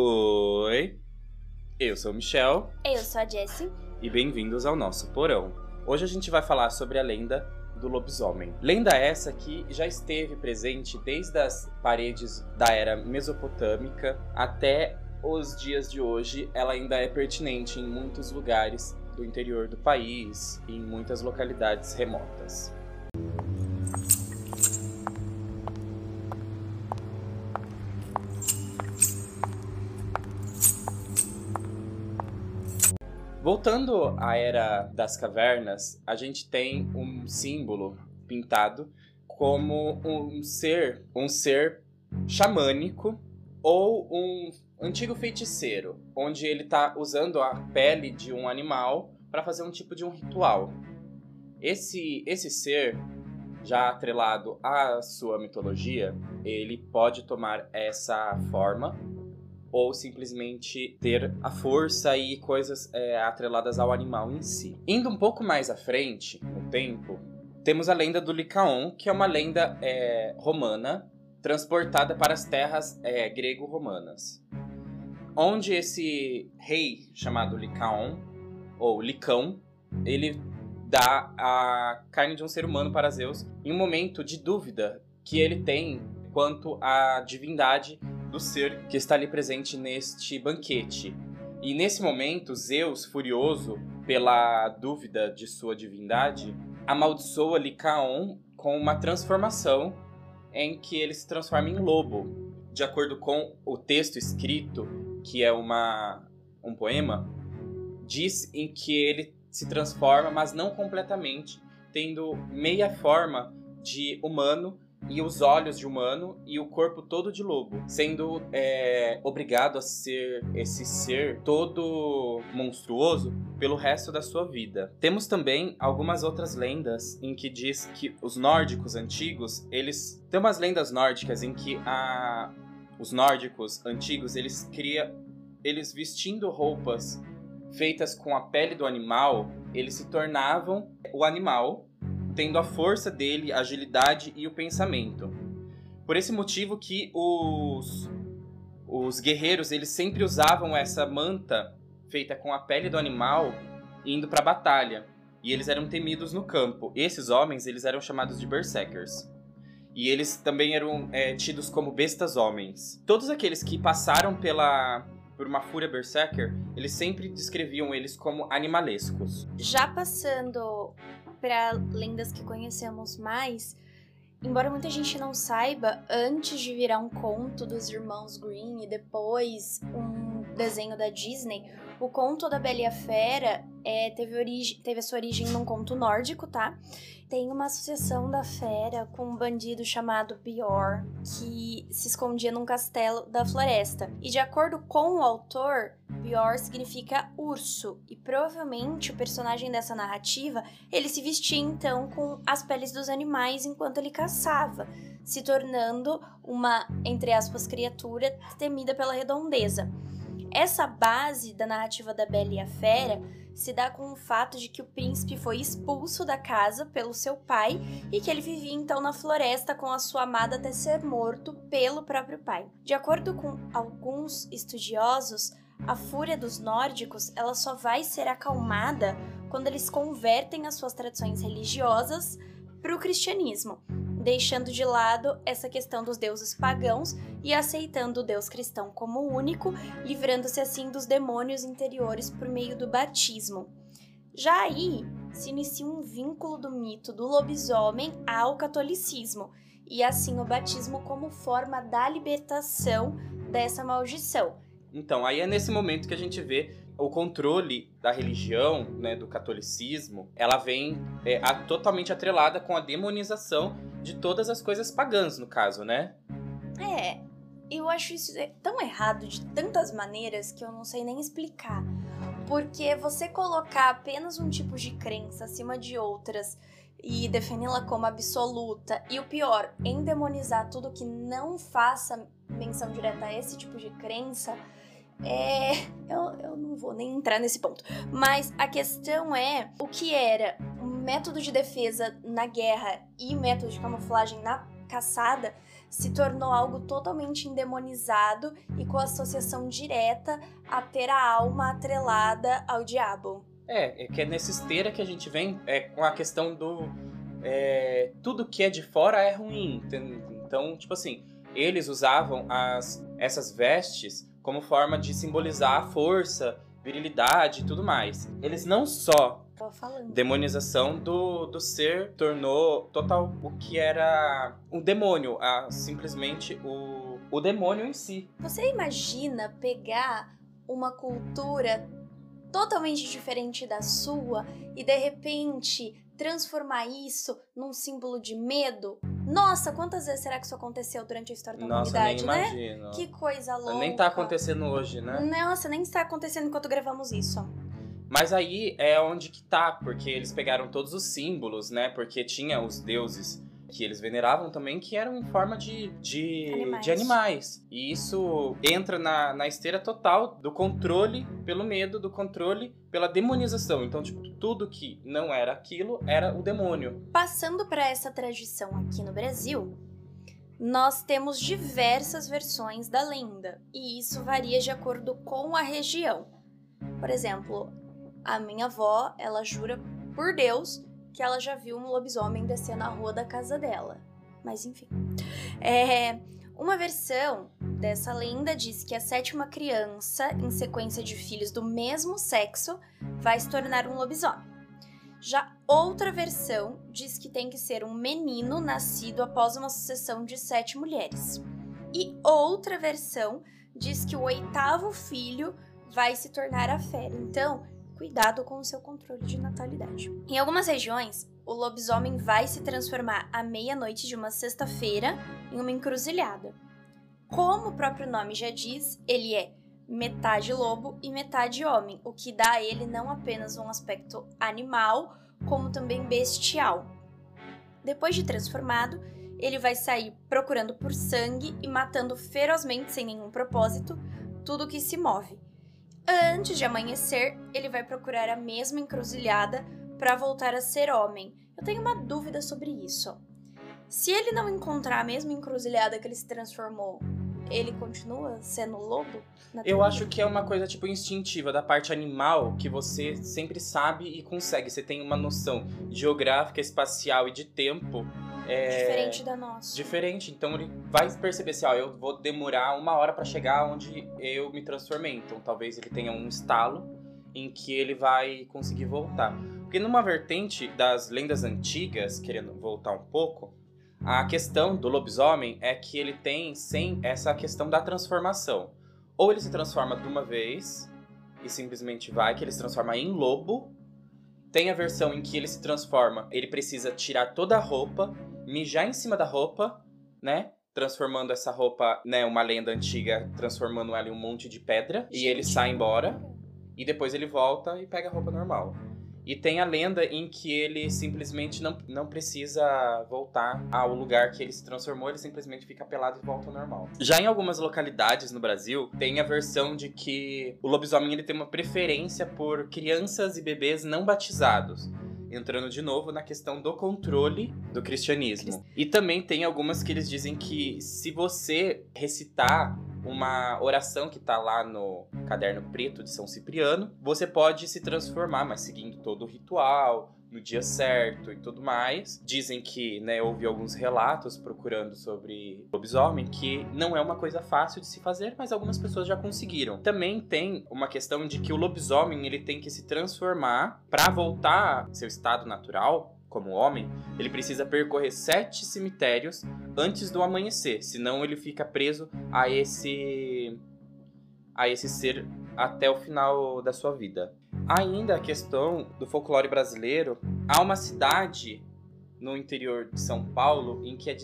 Oi, eu sou o Michel Eu sou a Jessie. e bem-vindos ao nosso porão. Hoje a gente vai falar sobre a lenda do lobisomem. Lenda essa que já esteve presente desde as paredes da era mesopotâmica até os dias de hoje. Ela ainda é pertinente em muitos lugares do interior do país e em muitas localidades remotas. Voltando à era das cavernas, a gente tem um símbolo pintado como um ser, um ser xamânico ou um antigo feiticeiro, onde ele está usando a pele de um animal para fazer um tipo de um ritual. Esse esse ser já atrelado à sua mitologia, ele pode tomar essa forma ou simplesmente ter a força e coisas é, atreladas ao animal em si. Indo um pouco mais à frente no tempo, temos a lenda do Licaon, que é uma lenda é, romana transportada para as terras é, grego-romanas, onde esse rei chamado Licaon ou Licão, ele dá a carne de um ser humano para Zeus em um momento de dúvida que ele tem quanto à divindade do ser que está ali presente neste banquete. E nesse momento, Zeus, furioso pela dúvida de sua divindade, amaldiçoa Licaon com uma transformação em que ele se transforma em lobo. De acordo com o texto escrito, que é uma, um poema, diz em que ele se transforma, mas não completamente, tendo meia forma de humano e os olhos de humano e o corpo todo de lobo, sendo é, obrigado a ser esse ser todo monstruoso pelo resto da sua vida. Temos também algumas outras lendas em que diz que os nórdicos antigos, eles tem umas lendas nórdicas em que a os nórdicos antigos, eles cria eles vestindo roupas feitas com a pele do animal, eles se tornavam o animal tendo a força dele, a agilidade e o pensamento. Por esse motivo que os os guerreiros eles sempre usavam essa manta feita com a pele do animal indo para a batalha e eles eram temidos no campo. Esses homens eles eram chamados de berserkers e eles também eram é, tidos como bestas homens. Todos aqueles que passaram pela por uma fúria berserker, eles sempre descreviam eles como animalescos. Já passando para lendas que conhecemos mais, embora muita gente não saiba, antes de virar um conto dos irmãos Green e depois um desenho da Disney, o conto da Bela e a Fera é, teve, teve a sua origem num conto nórdico, tá? Tem uma associação da fera com um bandido chamado Bior, que se escondia num castelo da floresta. E de acordo com o autor, Bior significa urso, e provavelmente o personagem dessa narrativa, ele se vestia então com as peles dos animais enquanto ele caçava, se tornando uma, entre aspas, criatura temida pela redondeza. Essa base da narrativa da Bela e a Fera se dá com o fato de que o príncipe foi expulso da casa pelo seu pai e que ele vivia então na floresta com a sua amada até ser morto pelo próprio pai. De acordo com alguns estudiosos, a fúria dos nórdicos ela só vai ser acalmada quando eles convertem as suas tradições religiosas para o cristianismo deixando de lado essa questão dos deuses pagãos e aceitando o Deus cristão como único, livrando-se assim dos demônios interiores por meio do batismo. Já aí se inicia um vínculo do mito do lobisomem ao catolicismo, e assim o batismo como forma da libertação dessa maldição. Então, aí é nesse momento que a gente vê o controle da religião, né, do catolicismo, ela vem é, a, totalmente atrelada com a demonização de todas as coisas pagãs, no caso, né? É, eu acho isso tão errado de tantas maneiras que eu não sei nem explicar. Porque você colocar apenas um tipo de crença acima de outras e defini-la como absoluta, e o pior, endemonizar tudo que não faça menção direta a esse tipo de crença, é. Eu, eu não vou nem entrar nesse ponto. Mas a questão é o que era um método de defesa na guerra e método de camuflagem na caçada se tornou algo totalmente endemonizado e com associação direta a ter a alma atrelada ao diabo. É, é que é nessa esteira que a gente vem é, com a questão do. É, tudo que é de fora é ruim. Então, tipo assim, eles usavam as, essas vestes como forma de simbolizar a força, virilidade e tudo mais. Eles não só demonização do, do ser tornou total o que era um demônio, a, simplesmente o, o demônio em si. Você imagina pegar uma cultura totalmente diferente da sua e de repente transformar isso num símbolo de medo? Nossa, quantas vezes será que isso aconteceu durante a história da Nossa, humanidade, nem né? imagino. Que coisa louca. Nem tá acontecendo hoje, né? Nossa, nem está acontecendo enquanto gravamos isso. Mas aí é onde que tá, porque eles pegaram todos os símbolos, né? Porque tinha os deuses que eles veneravam também, que eram em forma de, de, animais. de animais. E isso entra na, na esteira total do controle pelo medo, do controle pela demonização. Então, tipo, tudo que não era aquilo era o demônio. Passando para essa tradição aqui no Brasil, nós temos diversas versões da lenda, e isso varia de acordo com a região. Por exemplo, a minha avó, ela jura por Deus que ela já viu um lobisomem descer na rua da casa dela. Mas enfim. É, uma versão dessa lenda diz que a sétima criança, em sequência de filhos do mesmo sexo, vai se tornar um lobisomem. Já outra versão diz que tem que ser um menino nascido após uma sucessão de sete mulheres. E outra versão diz que o oitavo filho vai se tornar a fera. Então, cuidado com o seu controle de natalidade. Em algumas regiões, o lobisomem vai se transformar à meia-noite de uma sexta-feira em uma encruzilhada. Como o próprio nome já diz, ele é metade lobo e metade homem, o que dá a ele não apenas um aspecto animal, como também bestial. Depois de transformado, ele vai sair procurando por sangue e matando ferozmente sem nenhum propósito tudo que se move. Antes de amanhecer, ele vai procurar a mesma encruzilhada para voltar a ser homem. Eu tenho uma dúvida sobre isso. Se ele não encontrar a mesma encruzilhada que ele se transformou, ele continua sendo lobo? Eu acho que é uma coisa tipo instintiva da parte animal que você sempre sabe e consegue. Você tem uma noção geográfica, espacial e de tempo é, diferente da nossa. Diferente, então ele vai perceber assim, ó, eu vou demorar uma hora para chegar onde eu me transformei. Então talvez ele tenha um estalo em que ele vai conseguir voltar. Porque numa vertente das lendas antigas, querendo voltar um pouco, a questão do lobisomem é que ele tem sem essa questão da transformação. Ou ele se transforma de uma vez e simplesmente vai, que ele se transforma em lobo. Tem a versão em que ele se transforma, ele precisa tirar toda a roupa mijar em cima da roupa, né? Transformando essa roupa, né? Uma lenda antiga, transformando ela em um monte de pedra. E ele sai embora. E depois ele volta e pega a roupa normal. E tem a lenda em que ele simplesmente não, não precisa voltar ao lugar que ele se transformou, ele simplesmente fica pelado e volta ao normal. Já em algumas localidades no Brasil, tem a versão de que o lobisomem ele tem uma preferência por crianças e bebês não batizados entrando de novo na questão do controle do cristianismo. E também tem algumas que eles dizem que se você recitar uma oração que está lá no caderno preto de São Cipriano, você pode se transformar, mas seguindo todo o ritual, no dia certo e tudo mais. Dizem que, né, houve alguns relatos procurando sobre lobisomem que não é uma coisa fácil de se fazer, mas algumas pessoas já conseguiram. Também tem uma questão de que o lobisomem ele tem que se transformar para voltar ao seu estado natural, como homem, ele precisa percorrer sete cemitérios antes do amanhecer, senão ele fica preso a esse a esse ser até o final da sua vida. Ainda a questão do folclore brasileiro, há uma cidade no interior de São Paulo em que é,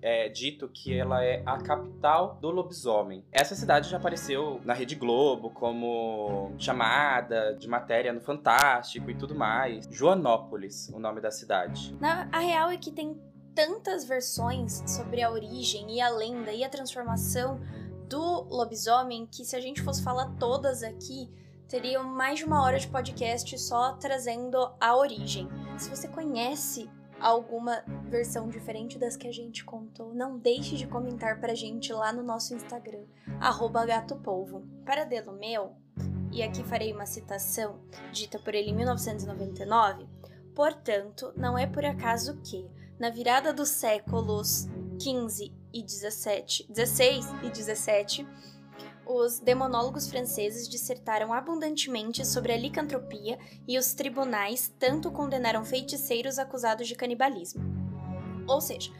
é, dito que ela é a capital do lobisomem. Essa cidade já apareceu na Rede Globo como chamada de matéria no Fantástico e tudo mais. Joanópolis, o nome da cidade. Na, a real é que tem tantas versões sobre a origem e a lenda e a transformação do lobisomem que se a gente fosse falar todas aqui, teriam mais de uma hora de podcast só trazendo a origem. Se você conhece alguma versão diferente das que a gente contou, não deixe de comentar pra gente lá no nosso Instagram, gatopolvo. Para Delomeu, e aqui farei uma citação dita por ele em 1999, portanto, não é por acaso que, na virada dos séculos 15 e 17, 16 e 17, os demonólogos franceses dissertaram abundantemente sobre a licantropia e os tribunais tanto condenaram feiticeiros acusados de canibalismo. Ou seja,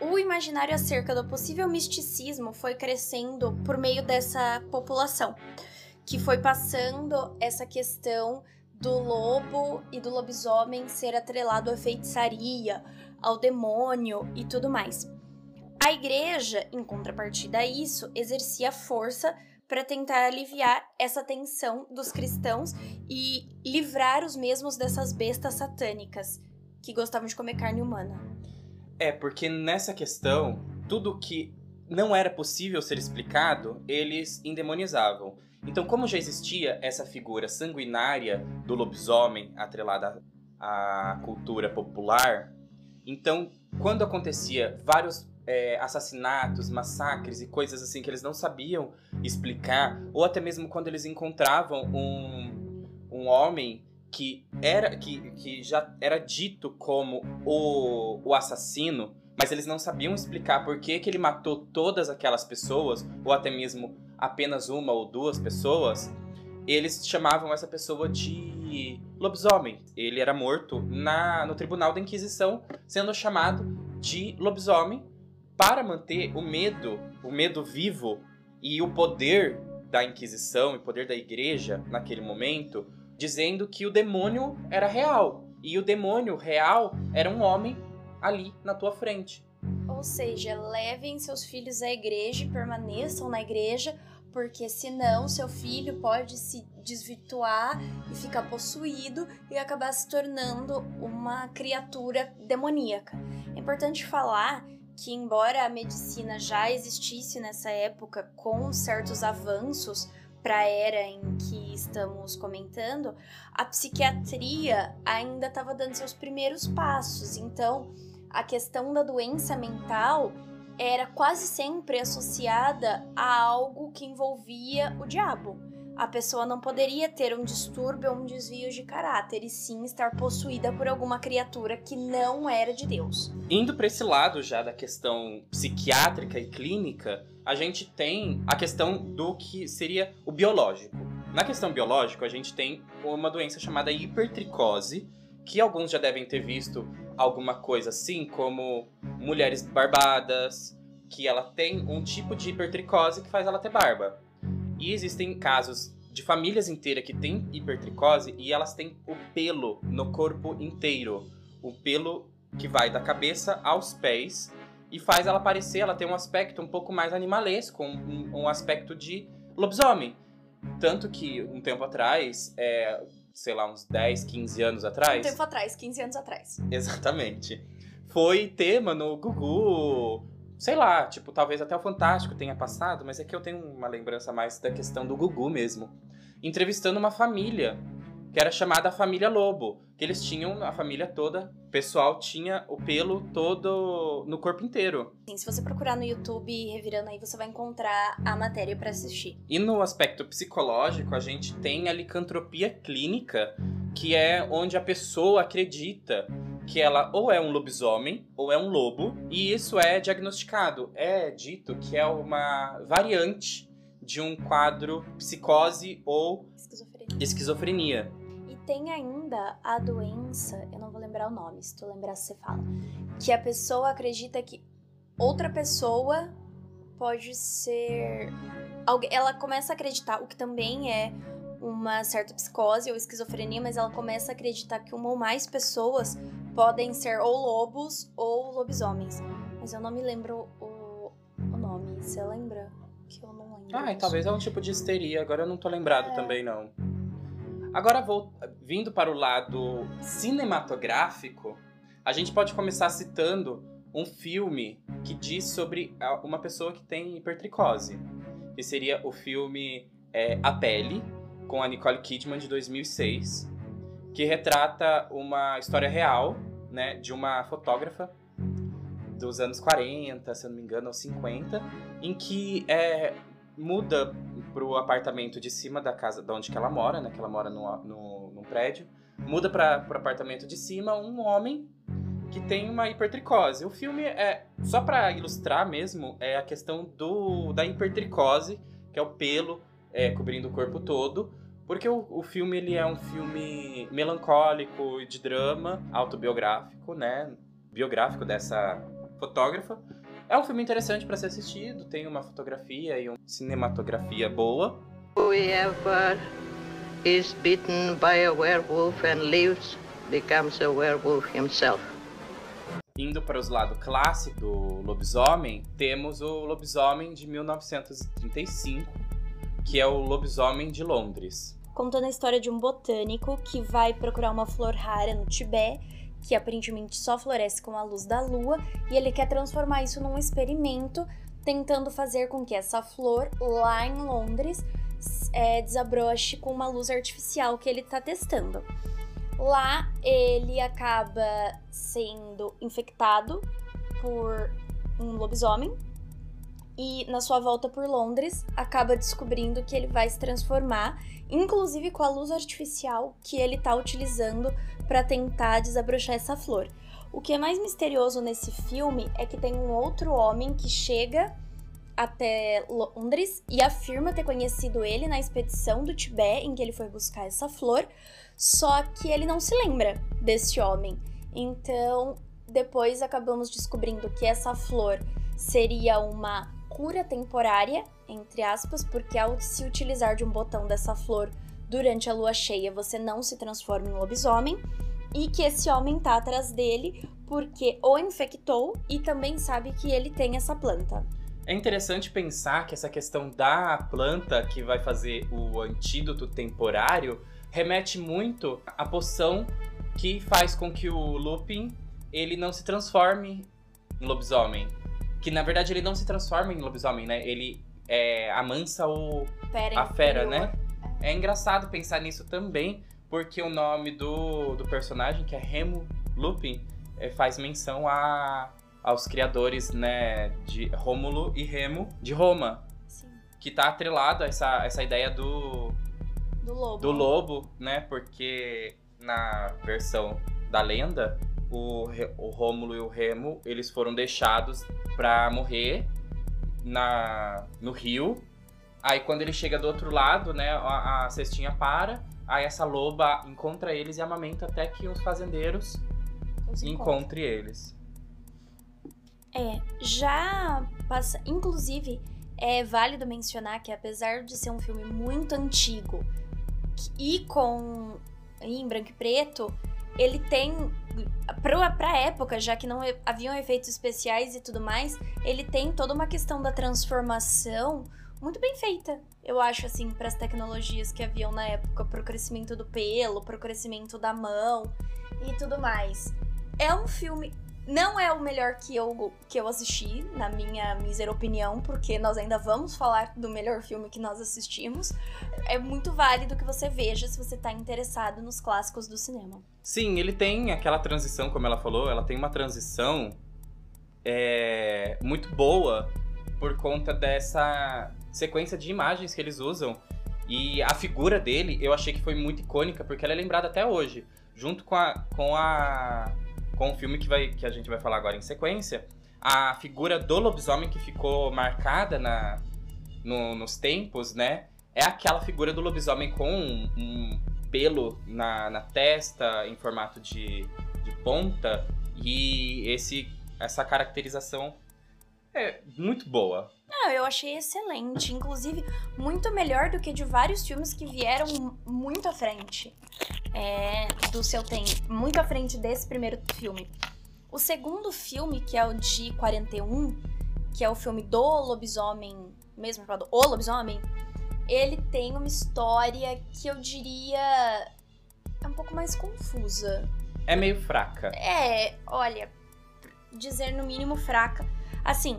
o imaginário acerca do possível misticismo foi crescendo por meio dessa população, que foi passando essa questão do lobo e do lobisomem ser atrelado à feitiçaria, ao demônio e tudo mais. A igreja, em contrapartida a isso, exercia força para tentar aliviar essa tensão dos cristãos e livrar os mesmos dessas bestas satânicas que gostavam de comer carne humana. É, porque nessa questão, tudo que não era possível ser explicado, eles endemonizavam. Então, como já existia essa figura sanguinária do lobisomem atrelada à cultura popular, então, quando acontecia vários é, assassinatos, massacres e coisas assim que eles não sabiam explicar, ou até mesmo quando eles encontravam um, um homem que era que, que já era dito como o, o assassino, mas eles não sabiam explicar por que, que ele matou todas aquelas pessoas, ou até mesmo apenas uma ou duas pessoas, eles chamavam essa pessoa de lobisomem. Ele era morto na, no tribunal da Inquisição, sendo chamado de lobisomem para manter o medo, o medo vivo e o poder da Inquisição e o poder da igreja naquele momento, dizendo que o demônio era real. E o demônio real era um homem ali na tua frente. Ou seja, levem seus filhos à igreja e permaneçam na igreja, porque senão seu filho pode se desvirtuar e ficar possuído e acabar se tornando uma criatura demoníaca. É importante falar que, embora a medicina já existisse nessa época com certos avanços para a era em que estamos comentando, a psiquiatria ainda estava dando seus primeiros passos. Então, a questão da doença mental era quase sempre associada a algo que envolvia o diabo a pessoa não poderia ter um distúrbio ou um desvio de caráter, e sim estar possuída por alguma criatura que não era de Deus. Indo para esse lado já da questão psiquiátrica e clínica, a gente tem a questão do que seria o biológico. Na questão biológica, a gente tem uma doença chamada hipertricose, que alguns já devem ter visto alguma coisa assim, como mulheres barbadas, que ela tem um tipo de hipertricose que faz ela ter barba. E existem casos de famílias inteiras que têm hipertricose e elas têm o pelo no corpo inteiro. O pelo que vai da cabeça aos pés e faz ela parecer, ela tem um aspecto um pouco mais animalesco, um, um aspecto de lobisomem. Tanto que um tempo atrás, é, sei lá, uns 10, 15 anos atrás. Um tempo atrás, 15 anos atrás. Exatamente. Foi tema no Gugu, sei lá, tipo, talvez até o Fantástico tenha passado, mas é que eu tenho uma lembrança mais da questão do Gugu mesmo. Entrevistando uma família, que era chamada Família Lobo, que eles tinham a família toda, o pessoal tinha o pelo todo no corpo inteiro. Sim, se você procurar no YouTube revirando aí, você vai encontrar a matéria para assistir. E no aspecto psicológico, a gente tem a licantropia clínica, que é onde a pessoa acredita que ela ou é um lobisomem ou é um lobo, e isso é diagnosticado. É dito que é uma variante de um quadro psicose ou esquizofrenia. esquizofrenia. E tem ainda a doença, eu não vou lembrar o nome, se tu lembrar você fala, que a pessoa acredita que outra pessoa pode ser ela começa a acreditar, o que também é uma certa psicose ou esquizofrenia, mas ela começa a acreditar que uma ou mais pessoas podem ser ou lobos ou lobisomens. Mas eu não me lembro o, o nome. Você lembra? Que eu não lembro. Ah, talvez é um tipo de histeria. Agora eu não tô lembrado é. também, não. Agora, vou, vindo para o lado cinematográfico, a gente pode começar citando um filme que diz sobre uma pessoa que tem hipertricose. Que seria o filme é, A Pele, com a Nicole Kidman de 2006 que retrata uma história real né, de uma fotógrafa dos anos 40, se eu não me engano, ou 50, em que é, muda pro apartamento de cima da casa de onde que ela mora, né? Que ela mora no, no, num prédio. Muda para pro apartamento de cima um homem que tem uma hipertricose. O filme é só para ilustrar mesmo é a questão do da hipertricose, que é o pelo é, cobrindo o corpo todo. Porque o, o filme ele é um filme melancólico de drama, autobiográfico, né? Biográfico dessa fotógrafa. É um filme interessante para ser assistido, tem uma fotografia e uma cinematografia boa. Whoever is bitten by a werewolf and lives becomes a werewolf himself. Indo para os lados clássicos do lobisomem, temos o lobisomem de 1935, que é o lobisomem de Londres. Contando a história de um botânico que vai procurar uma flor rara no Tibete que aparentemente só floresce com a luz da lua, e ele quer transformar isso num experimento, tentando fazer com que essa flor lá em Londres é, desabroche com uma luz artificial que ele está testando. Lá ele acaba sendo infectado por um lobisomem e na sua volta por Londres acaba descobrindo que ele vai se transformar, inclusive com a luz artificial que ele está utilizando para tentar desabrochar essa flor. O que é mais misterioso nesse filme é que tem um outro homem que chega até Londres e afirma ter conhecido ele na expedição do Tibete em que ele foi buscar essa flor, só que ele não se lembra desse homem. Então, depois acabamos descobrindo que essa flor seria uma cura temporária, entre aspas, porque ao se utilizar de um botão dessa flor durante a lua cheia você não se transforma em lobisomem e que esse homem tá atrás dele porque o infectou e também sabe que ele tem essa planta. É interessante pensar que essa questão da planta que vai fazer o antídoto temporário remete muito à poção que faz com que o Lupin ele não se transforme em lobisomem. Que na verdade ele não se transforma em lobisomem, né? Ele é, amansa o, fera a fera, né? É engraçado pensar nisso também, porque o nome do, do personagem, que é Remo Lupin, é, faz menção a, aos criadores, né, de Rômulo e Remo de Roma. Sim. Que tá atrelado a essa, essa ideia do... Do lobo. Do lobo, né, porque na versão da lenda, o, o Rômulo e o Remo, eles foram deixados para morrer na, no rio Aí quando ele chega do outro lado, né, a, a cestinha para, aí essa loba encontra eles e amamenta até que os fazendeiros os encontrem eles. É, já passa. Inclusive, é válido mencionar que apesar de ser um filme muito antigo e com. em branco e preto, ele tem. Pra, pra época, já que não haviam efeitos especiais e tudo mais, ele tem toda uma questão da transformação muito bem feita, eu acho, assim, para as tecnologias que haviam na época, para o crescimento do pelo, para o crescimento da mão e tudo mais. É um filme. Não é o melhor que eu, que eu assisti, na minha mísera opinião, porque nós ainda vamos falar do melhor filme que nós assistimos. É muito válido que você veja se você está interessado nos clássicos do cinema. Sim, ele tem aquela transição, como ela falou, ela tem uma transição é, muito boa por conta dessa sequência de imagens que eles usam. E a figura dele eu achei que foi muito icônica, porque ela é lembrada até hoje. Junto com a. com a. com o filme que, vai, que a gente vai falar agora em sequência, a figura do lobisomem que ficou marcada na, no, nos tempos, né? É aquela figura do lobisomem com um, um pelo na, na testa, em formato de, de ponta, e esse, essa caracterização é muito boa. Não, eu achei excelente. Inclusive, muito melhor do que de vários filmes que vieram muito à frente é, do seu tempo. Muito à frente desse primeiro filme. O segundo filme, que é o de 41, que é o filme do lobisomem, mesmo chamado O Lobisomem, ele tem uma história que eu diria é um pouco mais confusa. É meio fraca. É, olha, dizer no mínimo fraca. Assim,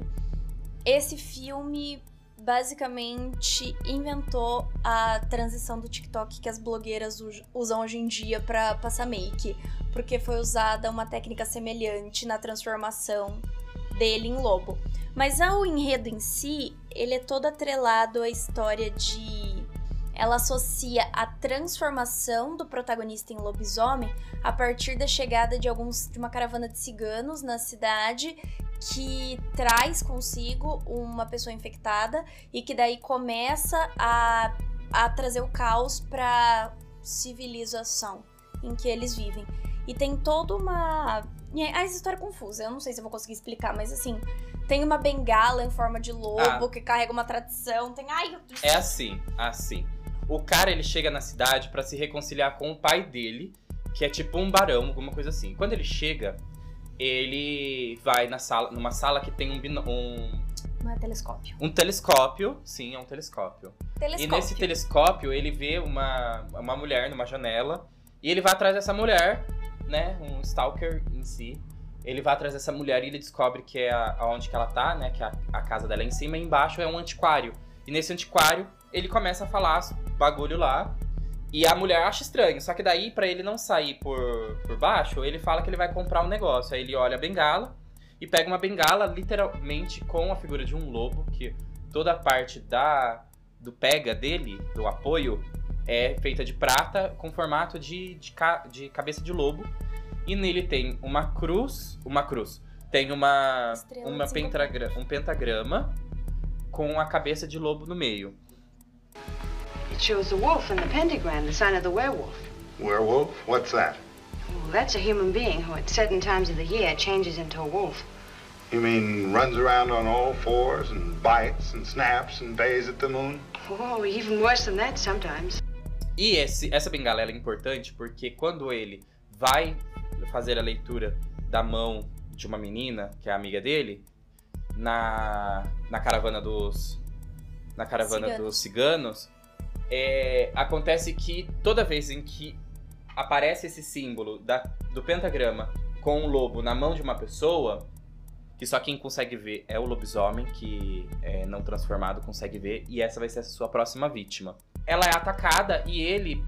esse filme basicamente inventou a transição do TikTok que as blogueiras usam hoje em dia para passar make, porque foi usada uma técnica semelhante na transformação dele em lobo. Mas o enredo em si, ele é todo atrelado à história de ela associa a transformação do protagonista em lobisomem a partir da chegada de alguns de uma caravana de ciganos na cidade que traz consigo uma pessoa infectada e que daí começa a, a trazer o caos para civilização em que eles vivem. E tem toda uma. A história é confusa, eu não sei se eu vou conseguir explicar, mas assim, tem uma bengala em forma de lobo ah. que carrega uma tradição, tem. Ai, É assim, assim. O cara ele chega na cidade para se reconciliar com o pai dele, que é tipo um barão, alguma coisa assim. Quando ele chega, ele vai na sala, numa sala que tem um, um não é telescópio. Um telescópio, sim, é um telescópio. telescópio. E nesse telescópio ele vê uma, uma mulher numa janela e ele vai atrás dessa mulher, né? Um stalker em si. Ele vai atrás dessa mulher e ele descobre que é aonde que ela tá, né? Que é a, a casa dela é em cima e embaixo é um antiquário. E nesse antiquário ele começa a falar bagulho lá e a mulher acha estranho, só que daí, para ele não sair por, por baixo, ele fala que ele vai comprar um negócio. Aí ele olha a bengala e pega uma bengala, literalmente, com a figura de um lobo, que toda a parte da do pega dele, do apoio, é feita de prata com formato de, de, de cabeça de lobo. E nele tem uma cruz. Uma cruz. Tem uma, uma pentagra, um pentagrama com a cabeça de lobo no meio. It shows the wolf in the pentagram, the sign of the werewolf. Werewolf? What's that? Well, that's a human being who at certain times of the year changes into a wolf. You mean runs around on all fours and bites and snaps and bays at the moon? Oh, even worse than that sometimes. E esse, essa bengala é importante porque quando ele vai fazer a leitura da mão de uma menina, que é amiga dele, na, na caravana dos na caravana ciganos. dos ciganos, é, acontece que toda vez em que aparece esse símbolo da, do pentagrama com um lobo na mão de uma pessoa, que só quem consegue ver é o lobisomem, que é não transformado consegue ver, e essa vai ser a sua próxima vítima. Ela é atacada e ele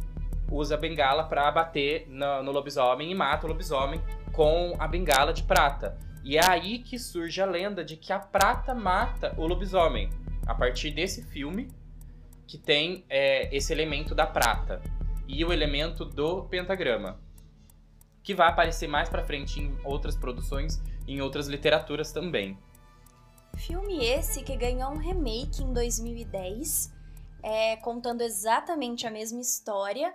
usa a bengala para bater no, no lobisomem e mata o lobisomem com a bengala de prata. E é aí que surge a lenda de que a prata mata o lobisomem. A partir desse filme, que tem é, esse elemento da prata e o elemento do pentagrama, que vai aparecer mais para frente em outras produções, em outras literaturas também. Filme esse que ganhou um remake em 2010, é, contando exatamente a mesma história,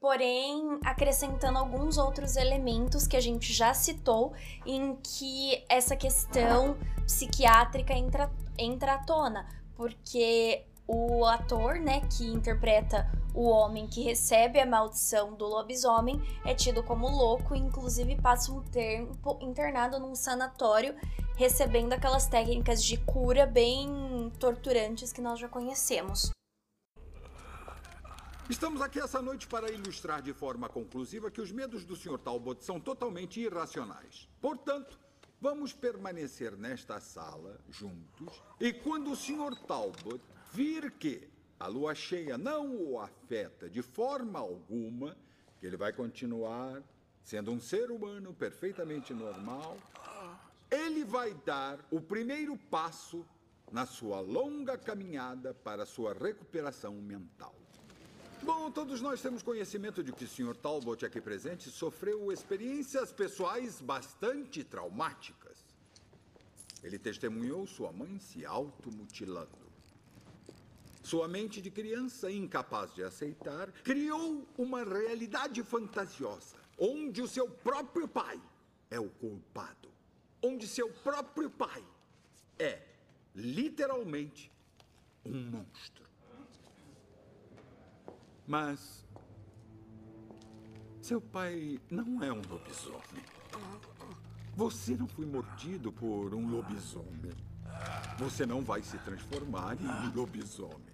porém acrescentando alguns outros elementos que a gente já citou, em que essa questão psiquiátrica entra, entra à tona, porque o ator, né, que interpreta o homem que recebe a maldição do lobisomem é tido como louco e inclusive passa um tempo internado num sanatório recebendo aquelas técnicas de cura bem torturantes que nós já conhecemos. Estamos aqui essa noite para ilustrar de forma conclusiva que os medos do Sr. Talbot são totalmente irracionais. Portanto, vamos permanecer nesta sala juntos e quando o Sr. Talbot vir que a lua cheia não o afeta de forma alguma, que ele vai continuar sendo um ser humano perfeitamente normal, ele vai dar o primeiro passo na sua longa caminhada para sua recuperação mental. Bom, todos nós temos conhecimento de que o Sr. Talbot aqui presente sofreu experiências pessoais bastante traumáticas. Ele testemunhou sua mãe se automutilando. Sua mente de criança, incapaz de aceitar, criou uma realidade fantasiosa, onde o seu próprio pai é o culpado. Onde seu próprio pai é, literalmente, um monstro. Mas. Seu pai não é um lobisomem. Você não foi mordido por um lobisomem. Você não vai se transformar em um lobisomem.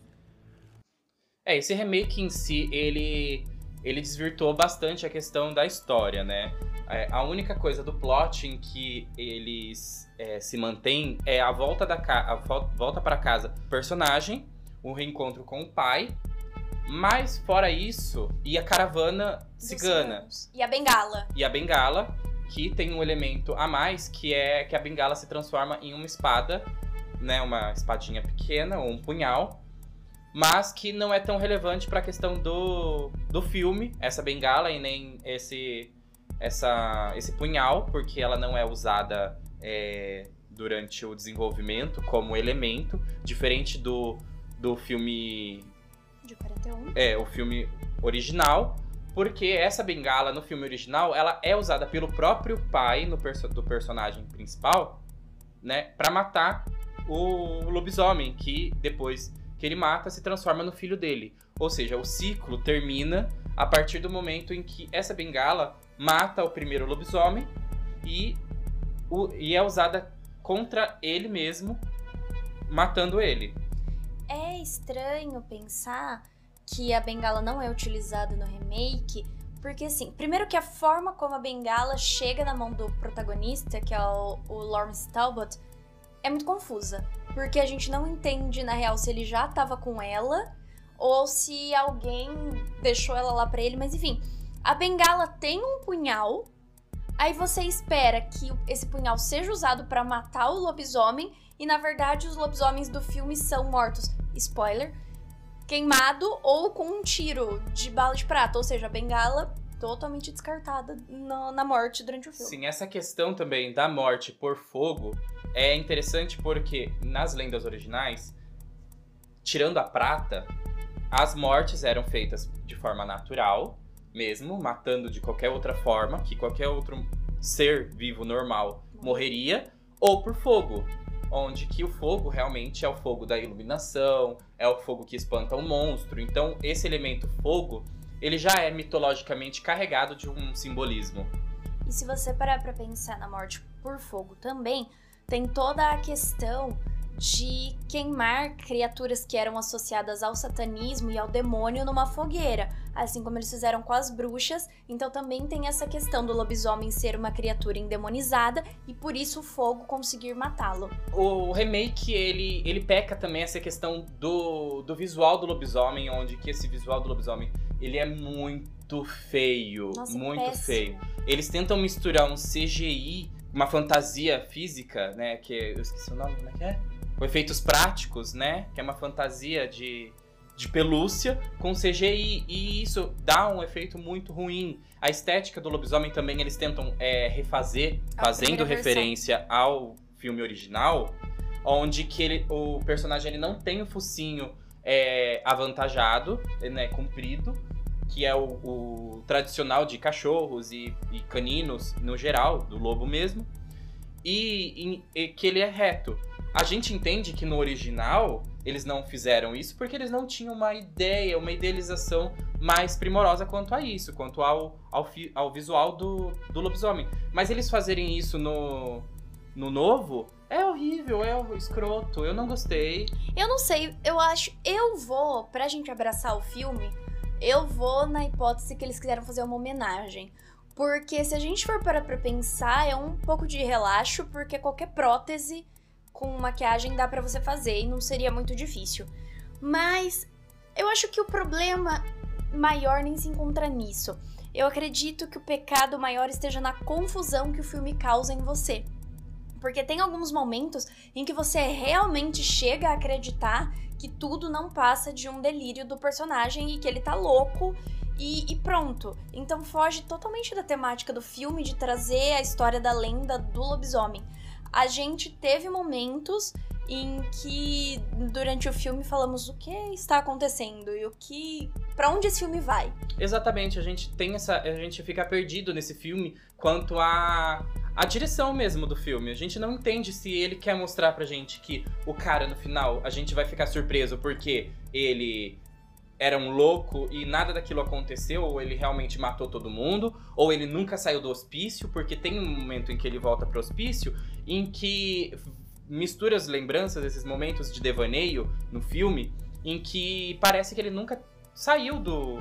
É, esse remake em si, ele ele desvirtuou bastante a questão da história, né? É, a única coisa do plot em que eles é, se mantêm é a volta da a volta para casa do personagem, o reencontro com o pai, mas fora isso, e a caravana cigana. E a bengala. E a bengala, que tem um elemento a mais, que é que a bengala se transforma em uma espada, né, uma espadinha pequena ou um punhal, mas que não é tão relevante para a questão do, do filme, essa bengala e nem esse essa esse punhal, porque ela não é usada é, durante o desenvolvimento como elemento, diferente do, do filme. De 41. É, o filme original. Porque essa bengala no filme original, ela é usada pelo próprio pai no perso do personagem principal, né, para matar o lobisomem, que depois que ele mata se transforma no filho dele. Ou seja, o ciclo termina a partir do momento em que essa bengala mata o primeiro lobisomem e o, e é usada contra ele mesmo, matando ele. É estranho pensar que a bengala não é utilizada no remake, porque assim, primeiro que a forma como a bengala chega na mão do protagonista, que é o, o Lawrence Talbot, é muito confusa. Porque a gente não entende, na real, se ele já tava com ela ou se alguém deixou ela lá pra ele, mas enfim. A bengala tem um punhal Aí você espera que esse punhal seja usado para matar o lobisomem e na verdade os lobisomens do filme são mortos, spoiler, queimado ou com um tiro de bala de prata, ou seja, a bengala totalmente descartada na morte durante o filme. Sim, essa questão também da morte por fogo é interessante porque nas lendas originais, tirando a prata, as mortes eram feitas de forma natural mesmo, matando de qualquer outra forma, que qualquer outro ser vivo normal morreria, ou por fogo, onde que o fogo realmente é o fogo da iluminação, é o fogo que espanta o monstro. Então, esse elemento fogo, ele já é mitologicamente carregado de um simbolismo. E se você parar para pensar na morte por fogo também, tem toda a questão de queimar criaturas que eram associadas ao satanismo e ao demônio numa fogueira, assim como eles fizeram com as bruxas. Então também tem essa questão do lobisomem ser uma criatura endemonizada e por isso o fogo conseguir matá-lo. O remake ele, ele peca também essa questão do, do visual do lobisomem, onde que esse visual do lobisomem ele é muito feio, Nossa, muito péssimo. feio. Eles tentam misturar um CGI, uma fantasia física, né, que eu esqueci o nome, como é que é? com efeitos práticos, né? Que é uma fantasia de, de pelúcia com CGI. E isso dá um efeito muito ruim. A estética do lobisomem também eles tentam é, refazer, A fazendo versão. referência ao filme original, onde que ele, o personagem ele não tem o focinho é, avantajado, né, comprido, que é o, o tradicional de cachorros e, e caninos no geral, do lobo mesmo, e, e- e que ele é reto. A gente entende que no original eles não fizeram isso porque eles não tinham uma ideia, uma idealização mais primorosa quanto a isso, quanto ao, ao, fi- ao visual do, do lobisomem. Mas eles fazerem isso no, no novo é horrível, é escroto, eu não gostei. Eu não sei, eu acho. Eu vou, pra gente abraçar o filme, eu vou na hipótese que eles quiseram fazer uma homenagem. Porque se a gente for parar pra pensar, é um pouco de relaxo, porque qualquer prótese com maquiagem dá pra você fazer e não seria muito difícil. Mas eu acho que o problema maior nem se encontra nisso. Eu acredito que o pecado maior esteja na confusão que o filme causa em você. Porque tem alguns momentos em que você realmente chega a acreditar que tudo não passa de um delírio do personagem e que ele tá louco e, e pronto. Então foge totalmente da temática do filme de trazer a história da lenda do lobisomem. A gente teve momentos em que durante o filme falamos o que está acontecendo e o que para onde esse filme vai. Exatamente, a gente tem essa. A gente fica perdido nesse filme quanto a. A direção mesmo do filme. A gente não entende se ele quer mostrar pra gente que o cara no final a gente vai ficar surpreso porque ele era um louco e nada daquilo aconteceu, ou ele realmente matou todo mundo, ou ele nunca saiu do hospício, porque tem um momento em que ele volta pro hospício em que mistura as lembranças desses momentos de devaneio no filme, em que parece que ele nunca saiu do,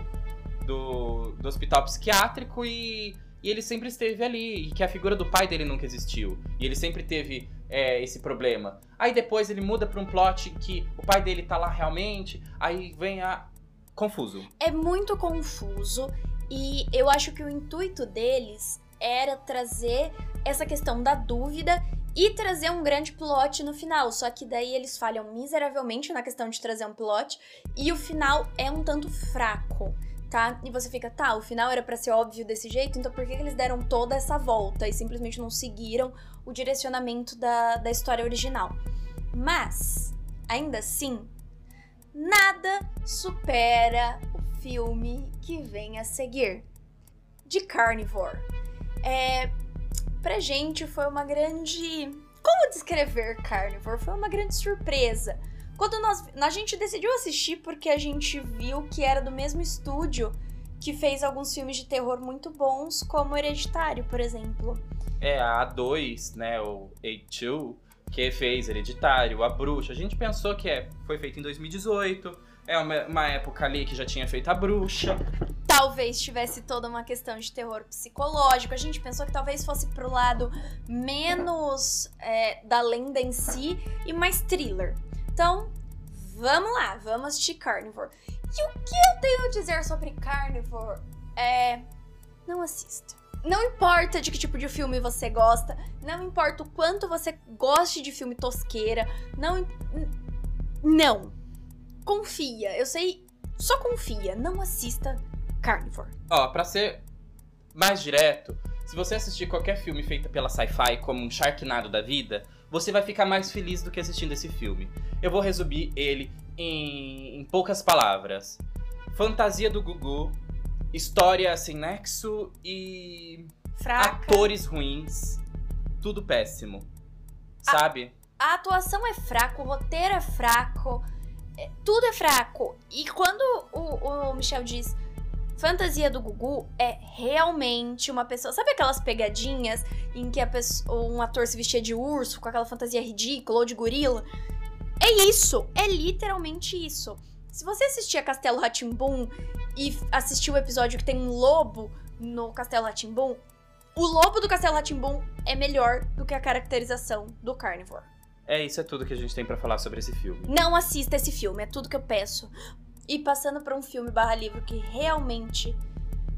do, do hospital psiquiátrico e, e ele sempre esteve ali. E que a figura do pai dele nunca existiu. E ele sempre teve é, esse problema. Aí depois ele muda pra um plot que o pai dele tá lá realmente. Aí vem a. Confuso. É muito confuso e eu acho que o intuito deles era trazer essa questão da dúvida e trazer um grande plot no final. Só que daí eles falham miseravelmente na questão de trazer um plot e o final é um tanto fraco. Tá? E você fica, tá, o final era para ser óbvio desse jeito, então por que eles deram toda essa volta e simplesmente não seguiram o direcionamento da, da história original? Mas, ainda assim, nada supera o filme que vem a seguir de Carnivore. É, pra gente foi uma grande. Como descrever Carnivore? Foi uma grande surpresa. Quando nós. A gente decidiu assistir porque a gente viu que era do mesmo estúdio que fez alguns filmes de terror muito bons, como Hereditário, por exemplo. É, a A2, né, o A2, que fez Hereditário, A Bruxa. A gente pensou que é, foi feito em 2018, é uma, uma época ali que já tinha feito A Bruxa. Talvez tivesse toda uma questão de terror psicológico. A gente pensou que talvez fosse pro lado menos é, da lenda em si e mais thriller. Então, vamos lá, vamos assistir Carnivore. E o que eu tenho a dizer sobre Carnivore é. Não assista. Não importa de que tipo de filme você gosta, não importa o quanto você goste de filme tosqueira, não. Não. Confia. Eu sei. Só confia. Não assista Carnivore. Ó, pra ser mais direto, se você assistir qualquer filme feito pela Sci-Fi, como um Sharknado da vida, você vai ficar mais feliz do que assistindo esse filme. Eu vou resumir ele em, em poucas palavras: fantasia do Gugu, história sem nexo e Fraca. atores ruins, tudo péssimo. Sabe? A atuação é fraca, o roteiro é fraco, tudo é fraco. E quando o, o Michel diz fantasia do Gugu, é realmente uma pessoa. Sabe aquelas pegadinhas em que pessoa, um ator se vestia de urso com aquela fantasia ridícula ou de gorila? É isso, é literalmente isso. Se você assistir a Castelo Ratimbum e assistir o episódio que tem um lobo no Castelo Ratimbum, o lobo do Castelo Ratimbum é melhor do que a caracterização do Carnivore. É, isso é tudo que a gente tem pra falar sobre esse filme. Não assista esse filme, é tudo que eu peço. E passando para um filme barra livro que realmente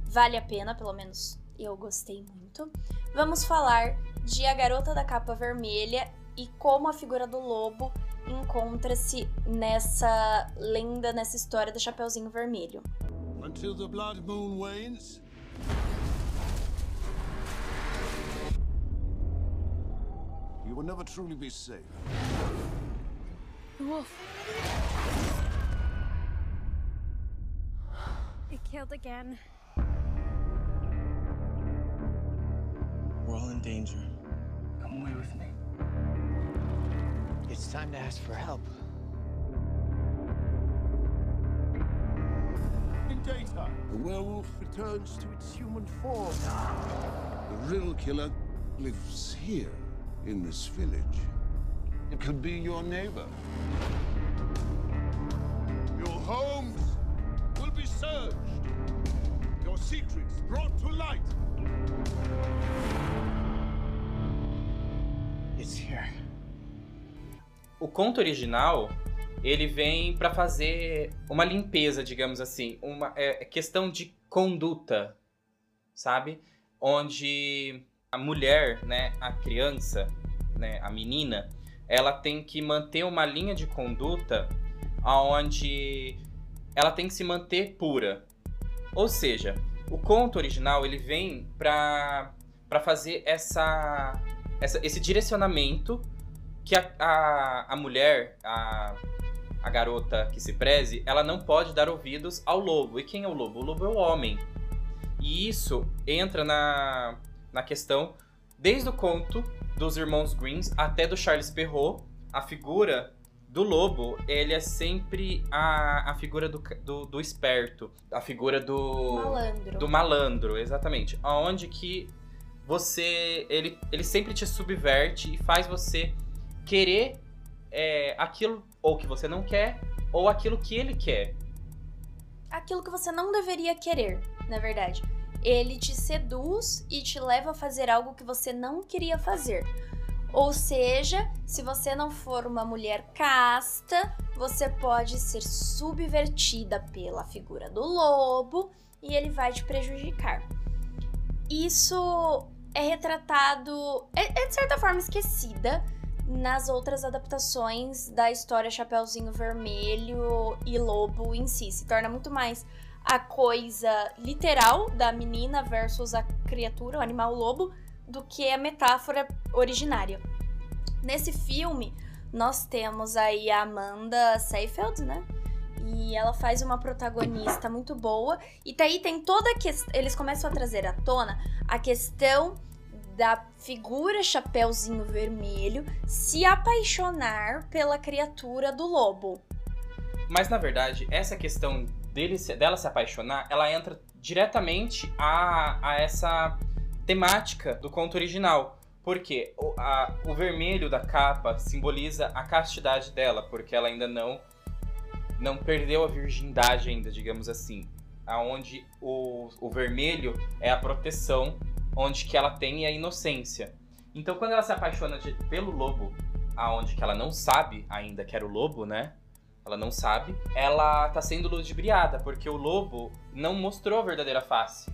vale a pena, pelo menos eu gostei muito, vamos falar de A Garota da Capa Vermelha e como a figura do lobo encontra-se nessa lenda, nessa história do Chapeuzinho Vermelho. Until the blood moon wanes. Will never truly be safe. Wolf. It killed again. We're all in danger. Come away with me. It's time to ask for help. In daytime, the werewolf returns to its human form. The real killer lives here, in this village. It could be your neighbor. Your homes will be searched. Your secrets brought to light. It's here. O conto original, ele vem pra fazer uma limpeza, digamos assim, uma é, questão de conduta, sabe? Onde a mulher, né, a criança, né, a menina, ela tem que manter uma linha de conduta onde ela tem que se manter pura. Ou seja, o conto original ele vem pra, pra fazer essa, essa, esse direcionamento que a, a, a mulher, a, a garota que se preze, ela não pode dar ouvidos ao lobo. E quem é o lobo? O lobo é o homem. E isso entra na, na questão, desde o conto dos irmãos Greens até do Charles Perrault, a figura do lobo, ele é sempre a, a figura do, do, do esperto, a figura do Malandro. do malandro, exatamente. Aonde que você ele, ele sempre te subverte e faz você querer é, aquilo ou que você não quer ou aquilo que ele quer. aquilo que você não deveria querer, na verdade. Ele te seduz e te leva a fazer algo que você não queria fazer. Ou seja, se você não for uma mulher casta, você pode ser subvertida pela figura do lobo e ele vai te prejudicar. Isso é retratado, é, é de certa forma esquecida nas outras adaptações da história Chapeuzinho Vermelho e Lobo em si. Se torna muito mais a coisa literal da menina versus a criatura, o animal lobo, do que a metáfora originária. Nesse filme, nós temos aí a Amanda Seyfried, né? E ela faz uma protagonista muito boa. E daí tem toda a questão. Eles começam a trazer à tona a questão da figura Chapeuzinho Vermelho se apaixonar pela criatura do lobo. Mas na verdade, essa questão dele, dela se apaixonar, ela entra diretamente a, a essa temática do conto original. Porque o, a, o vermelho da capa simboliza a castidade dela, porque ela ainda não não perdeu a virgindade ainda, digamos assim. Aonde o, o vermelho é a proteção, onde que ela tem a inocência. Então quando ela se apaixona de, pelo lobo, aonde que ela não sabe ainda que era o lobo, né? Ela não sabe. Ela tá sendo ludibriada, porque o lobo não mostrou a verdadeira face.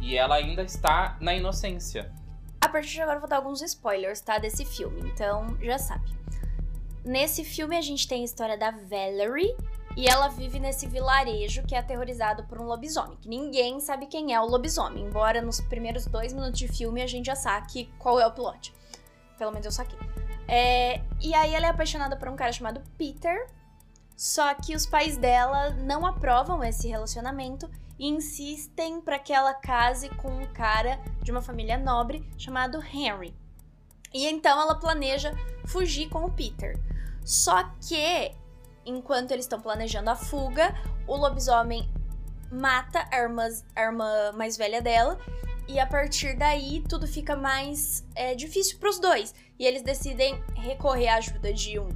E ela ainda está na inocência. A partir de agora eu vou dar alguns spoilers, tá? Desse filme, então já sabe. Nesse filme a gente tem a história da Valerie e ela vive nesse vilarejo que é aterrorizado por um lobisomem, que ninguém sabe quem é o lobisomem, embora nos primeiros dois minutos de filme a gente já saque qual é o pilote. Pelo menos eu saquei. É, e aí ela é apaixonada por um cara chamado Peter, só que os pais dela não aprovam esse relacionamento e insistem para que ela case com um cara de uma família nobre chamado Henry. E então ela planeja fugir com o Peter. Só que, enquanto eles estão planejando a fuga, o lobisomem mata a irmã, a irmã mais velha dela. E a partir daí tudo fica mais é, difícil para os dois. E eles decidem recorrer à ajuda de um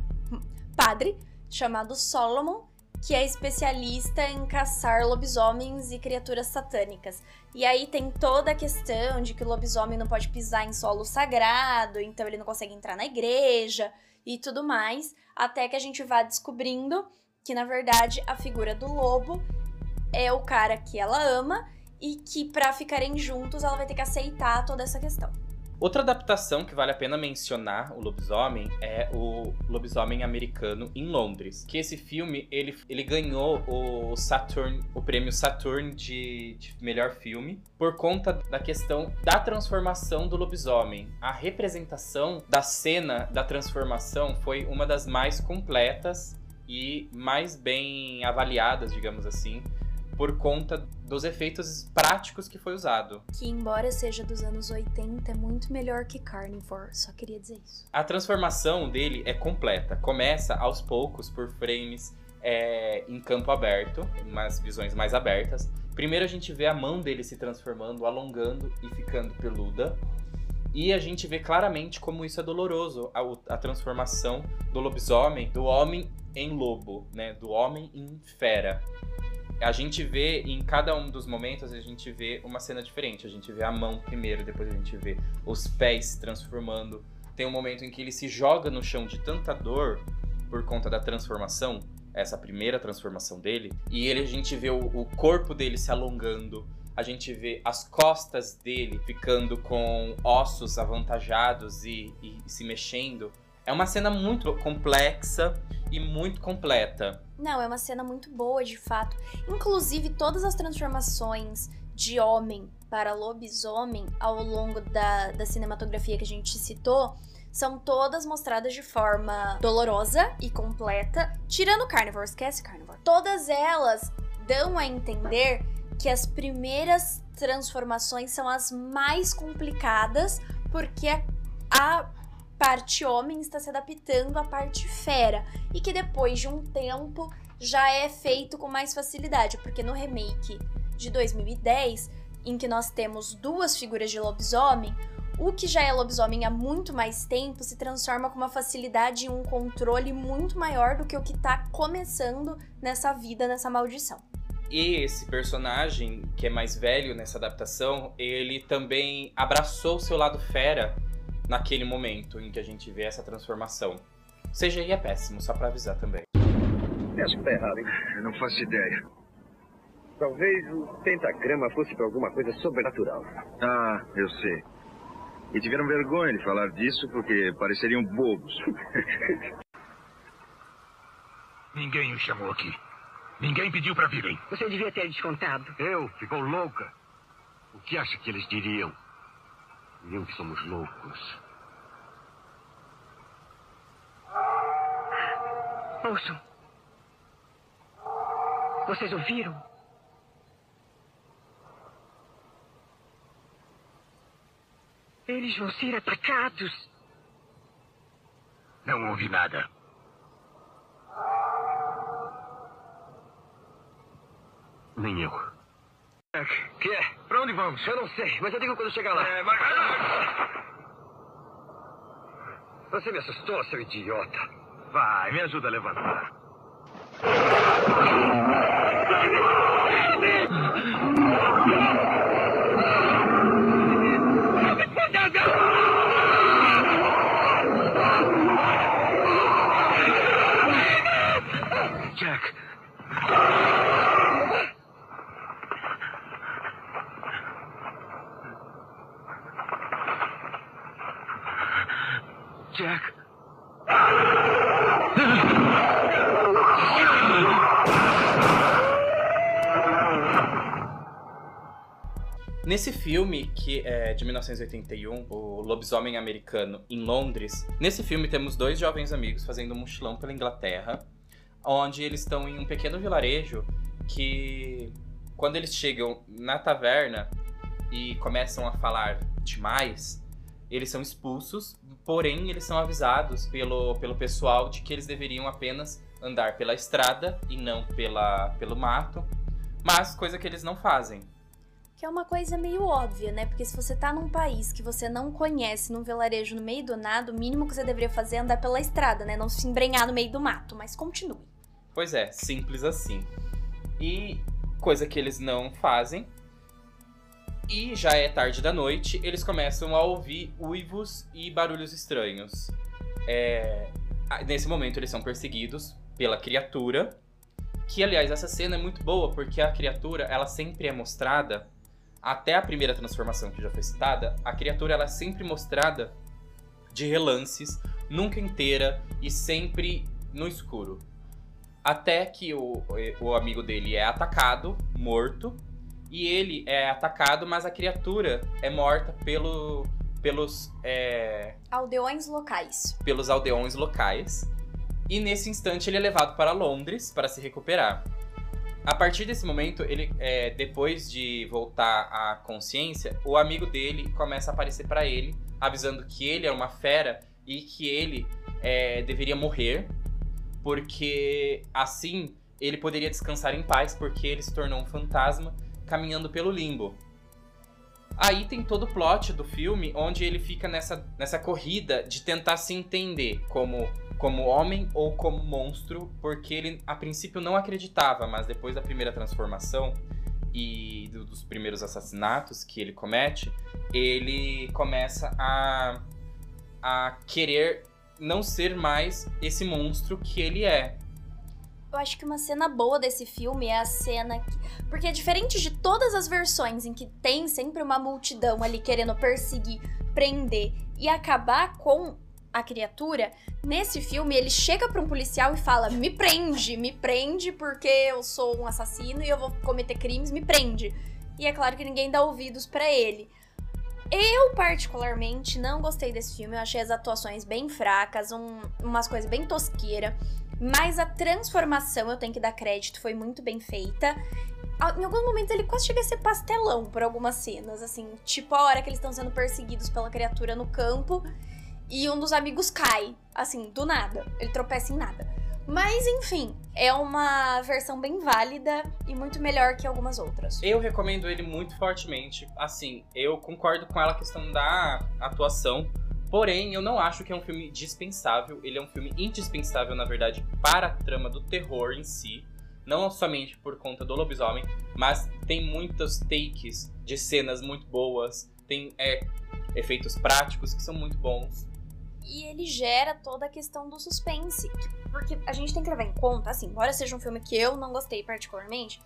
padre chamado Solomon, que é especialista em caçar lobisomens e criaturas satânicas. E aí tem toda a questão de que o lobisomem não pode pisar em solo sagrado, então ele não consegue entrar na igreja e tudo mais, até que a gente vá descobrindo que na verdade a figura do lobo é o cara que ela ama e que para ficarem juntos ela vai ter que aceitar toda essa questão. Outra adaptação que vale a pena mencionar, o Lobisomem, é o Lobisomem Americano em Londres. Que esse filme, ele, ele ganhou o Saturn, o prêmio Saturn de, de melhor filme, por conta da questão da transformação do lobisomem. A representação da cena da transformação foi uma das mais completas e mais bem avaliadas, digamos assim, por conta dos efeitos práticos que foi usado. Que, embora seja dos anos 80, é muito melhor que Carnivore, só queria dizer isso. A transformação dele é completa. Começa aos poucos por frames é, em campo aberto, umas visões mais abertas. Primeiro a gente vê a mão dele se transformando, alongando e ficando peluda. E a gente vê claramente como isso é doloroso, a, a transformação do lobisomem, do homem em lobo, né? Do homem em fera a gente vê em cada um dos momentos a gente vê uma cena diferente. A gente vê a mão primeiro, depois a gente vê os pés se transformando. Tem um momento em que ele se joga no chão de tanta dor por conta da transformação, essa primeira transformação dele, e ele a gente vê o, o corpo dele se alongando. A gente vê as costas dele ficando com ossos avantajados e, e, e se mexendo. É uma cena muito complexa e muito completa. Não, é uma cena muito boa, de fato. Inclusive, todas as transformações de homem para lobisomem ao longo da, da cinematografia que a gente citou são todas mostradas de forma dolorosa e completa, tirando Carnivore, esquece Carnivore. Todas elas dão a entender que as primeiras transformações são as mais complicadas, porque a parte homem está se adaptando à parte fera e que depois de um tempo já é feito com mais facilidade, porque no remake de 2010, em que nós temos duas figuras de lobisomem, o que já é lobisomem há muito mais tempo se transforma com uma facilidade e um controle muito maior do que o que está começando nessa vida, nessa maldição. E esse personagem, que é mais velho nessa adaptação, ele também abraçou o seu lado fera naquele momento em que a gente vê essa transformação. CGI é péssimo, só pra avisar também. Acho que tá errado, hein? Eu não faço ideia. Talvez o pentagrama fosse pra alguma coisa sobrenatural. Ah, eu sei. E tiveram vergonha de falar disso porque pareceriam bobos. Ninguém o chamou aqui. Ninguém pediu pra virem. Você devia ter descontado. Eu? Ficou louca? O que acha que eles diriam? Diriam que somos loucos. Ouçam. Vocês ouviram? Eles vão ser atacados. Não ouvi nada. Nem eu. Que é? Pra onde vamos? Eu não sei, mas eu digo quando chegar lá. É, mas... Você me assustou, seu idiota. Vai, me ajuda a levantar. Nesse filme, que é de 1981, o Lobisomem Americano em Londres, nesse filme temos dois jovens amigos fazendo um mochilão pela Inglaterra, onde eles estão em um pequeno vilarejo que, quando eles chegam na taverna e começam a falar demais, eles são expulsos, porém eles são avisados pelo, pelo pessoal de que eles deveriam apenas andar pela estrada e não pela, pelo mato, mas coisa que eles não fazem. Que é uma coisa meio óbvia, né? Porque se você tá num país que você não conhece, num vilarejo no meio do nada, o mínimo que você deveria fazer é andar pela estrada, né? Não se embrenhar no meio do mato, mas continue. Pois é, simples assim. E coisa que eles não fazem. E já é tarde da noite, eles começam a ouvir uivos e barulhos estranhos. É, Nesse momento eles são perseguidos pela criatura. Que, aliás, essa cena é muito boa porque a criatura, ela sempre é mostrada até a primeira transformação que já foi citada, a criatura ela é sempre mostrada de relances, nunca inteira e sempre no escuro. Até que o, o amigo dele é atacado, morto, e ele é atacado, mas a criatura é morta pelo, pelos, é, Aldeões locais. pelos aldeões locais. E nesse instante ele é levado para Londres para se recuperar. A partir desse momento, ele, é, depois de voltar à consciência, o amigo dele começa a aparecer para ele, avisando que ele é uma fera e que ele é, deveria morrer, porque assim ele poderia descansar em paz, porque ele se tornou um fantasma caminhando pelo limbo. Aí tem todo o plot do filme onde ele fica nessa, nessa corrida de tentar se entender como, como homem ou como monstro, porque ele a princípio não acreditava, mas depois da primeira transformação e do- dos primeiros assassinatos que ele comete, ele começa a, a querer não ser mais esse monstro que ele é. Eu acho que uma cena boa desse filme é a cena que. Porque é diferente de todas as versões em que tem sempre uma multidão ali querendo perseguir, prender e acabar com a criatura, nesse filme ele chega pra um policial e fala: Me prende, me prende porque eu sou um assassino e eu vou cometer crimes, me prende. E é claro que ninguém dá ouvidos pra ele. Eu, particularmente, não gostei desse filme. Eu achei as atuações bem fracas, um- umas coisas bem tosqueira. Mas a transformação, eu tenho que dar crédito, foi muito bem feita. Em alguns momentos ele quase chega a ser pastelão por algumas cenas, assim, tipo a hora que eles estão sendo perseguidos pela criatura no campo e um dos amigos cai, assim, do nada. Ele tropeça em nada. Mas enfim, é uma versão bem válida e muito melhor que algumas outras. Eu recomendo ele muito fortemente. Assim, eu concordo com ela a questão da atuação. Porém, eu não acho que é um filme dispensável. Ele é um filme indispensável, na verdade, para a trama do terror em si. não somente por conta do lobisomem, mas tem muitos takes de cenas muito boas, tem é, efeitos práticos que são muito bons. E ele gera toda a questão do suspense. Porque a gente tem que levar em conta, assim, embora seja um filme que eu não gostei particularmente,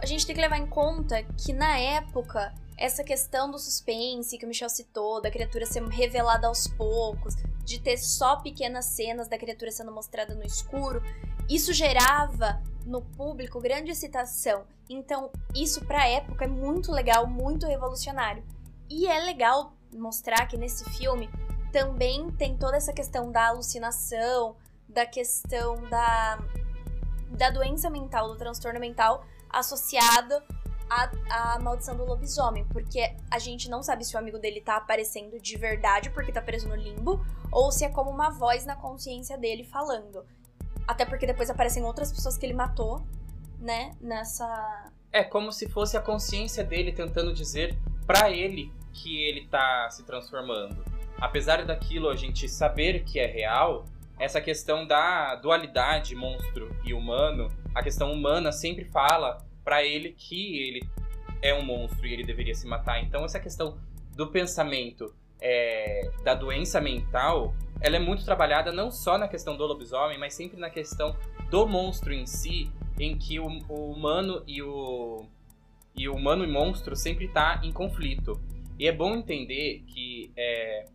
a gente tem que levar em conta que na época essa questão do suspense que o Michel citou, da criatura ser revelada aos poucos, de ter só pequenas cenas da criatura sendo mostrada no escuro, isso gerava no público grande excitação. Então, isso pra época é muito legal, muito revolucionário. E é legal mostrar que nesse filme também tem toda essa questão da alucinação, da questão da, da doença mental, do transtorno mental associado à, à maldição do lobisomem. Porque a gente não sabe se o amigo dele tá aparecendo de verdade porque tá preso no limbo, ou se é como uma voz na consciência dele falando. Até porque depois aparecem outras pessoas que ele matou, né? Nessa. É como se fosse a consciência dele tentando dizer para ele que ele tá se transformando. Apesar daquilo a gente saber que é real, essa questão da dualidade monstro e humano, a questão humana sempre fala para ele que ele é um monstro e ele deveria se matar. Então essa questão do pensamento é, da doença mental, ela é muito trabalhada não só na questão do lobisomem, mas sempre na questão do monstro em si, em que o, o humano e o e o humano e monstro sempre está em conflito. E é bom entender que é,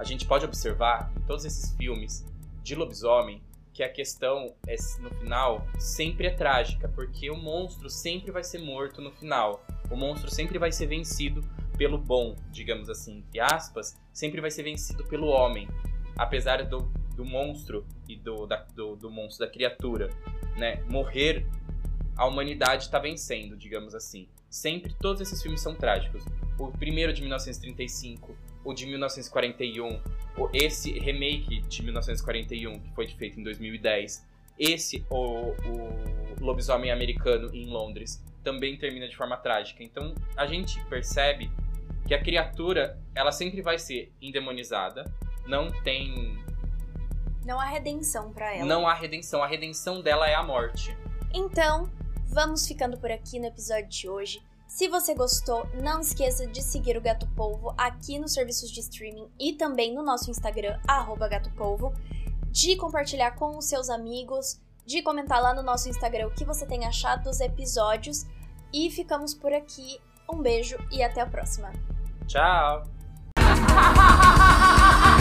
a gente pode observar em todos esses filmes de lobisomem que a questão é, no final sempre é trágica, porque o monstro sempre vai ser morto no final. O monstro sempre vai ser vencido pelo bom, digamos assim, entre aspas, sempre vai ser vencido pelo homem. Apesar do, do monstro e do, da, do, do monstro, da criatura, né, morrer, a humanidade está vencendo, digamos assim. Sempre todos esses filmes são trágicos. O primeiro de 1935, o de 1941, esse remake de 1941 que foi feito em 2010, esse o, o lobisomem americano em Londres também termina de forma trágica. Então a gente percebe que a criatura ela sempre vai ser endemonizada, não tem não há redenção para ela. Não há redenção, a redenção dela é a morte. Então, Vamos ficando por aqui no episódio de hoje. Se você gostou, não esqueça de seguir o Gato Polvo aqui nos serviços de streaming e também no nosso Instagram, @gatopolvo, de compartilhar com os seus amigos, de comentar lá no nosso Instagram o que você tem achado dos episódios. E ficamos por aqui. Um beijo e até a próxima. Tchau!